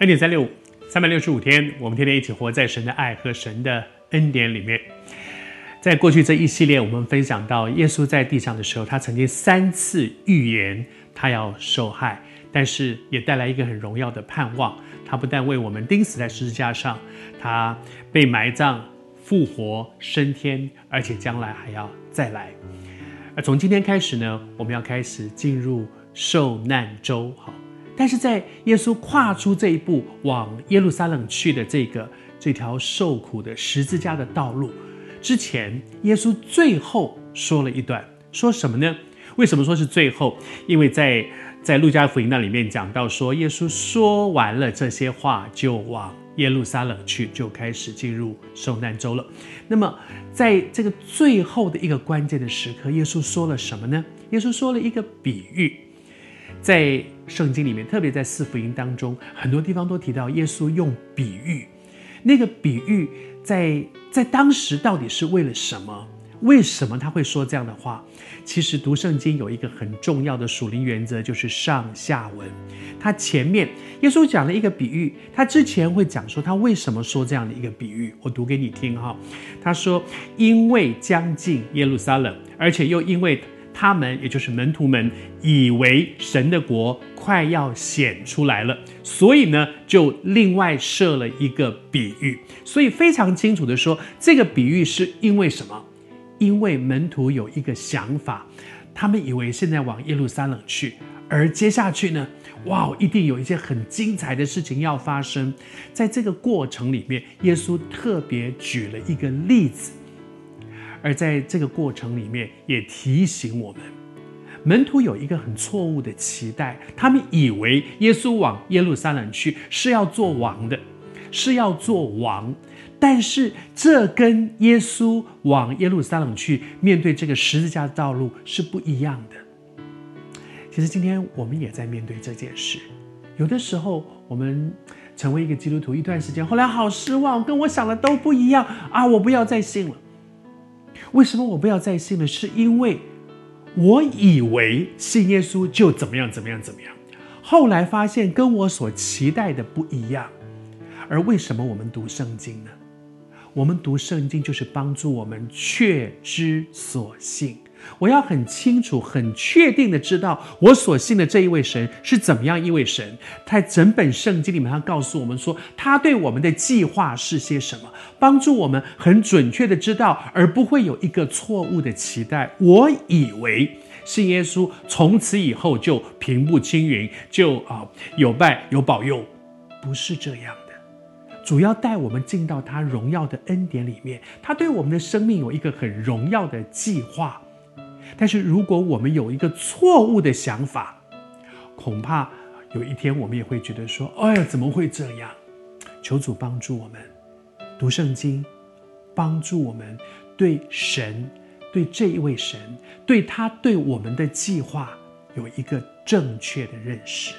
恩典三六五，三百六十五天，我们天天一起活在神的爱和神的恩典里面。在过去这一系列，我们分享到耶稣在地上的时候，他曾经三次预言他要受害，但是也带来一个很荣耀的盼望。他不但为我们钉死在十字架上，他被埋葬、复活、升天，而且将来还要再来。而从今天开始呢，我们要开始进入受难周。好。但是在耶稣跨出这一步往耶路撒冷去的这个这条受苦的十字架的道路之前，耶稣最后说了一段，说什么呢？为什么说是最后？因为在在路加福音那里面讲到说，耶稣说完了这些话，就往耶路撒冷去，就开始进入受难周了。那么在这个最后的一个关键的时刻，耶稣说了什么呢？耶稣说了一个比喻。在圣经里面，特别在四福音当中，很多地方都提到耶稣用比喻。那个比喻在在当时到底是为了什么？为什么他会说这样的话？其实读圣经有一个很重要的属灵原则，就是上下文。他前面耶稣讲了一个比喻，他之前会讲说他为什么说这样的一个比喻。我读给你听哈。他说：“因为将近耶路撒冷，而且又因为。”他们也就是门徒们，以为神的国快要显出来了，所以呢，就另外设了一个比喻。所以非常清楚的说，这个比喻是因为什么？因为门徒有一个想法，他们以为现在往耶路撒冷去，而接下去呢，哇，一定有一些很精彩的事情要发生。在这个过程里面，耶稣特别举了一个例子。而在这个过程里面，也提醒我们，门徒有一个很错误的期待，他们以为耶稣往耶路撒冷去是要做王的，是要做王，但是这跟耶稣往耶路撒冷去面对这个十字架的道路是不一样的。其实今天我们也在面对这件事，有的时候我们成为一个基督徒一段时间，后来好失望，跟我想的都不一样啊，我不要再信了。为什么我不要再信了？是因为我以为信耶稣就怎么样怎么样怎么样，后来发现跟我所期待的不一样。而为什么我们读圣经呢？我们读圣经就是帮助我们确知所信。我要很清楚、很确定的知道我所信的这一位神是怎么样一位神。在整本圣经里面，他告诉我们说，他对我们的计划是些什么，帮助我们很准确的知道，而不会有一个错误的期待。我以为信耶稣从此以后就平步青云，就啊有拜有保佑，不是这样的。主要带我们进到他荣耀的恩典里面，他对我们的生命有一个很荣耀的计划。但是，如果我们有一个错误的想法，恐怕有一天我们也会觉得说：“哎呀，怎么会这样？”求主帮助我们读圣经，帮助我们对神、对这一位神、对他对我们的计划有一个正确的认识。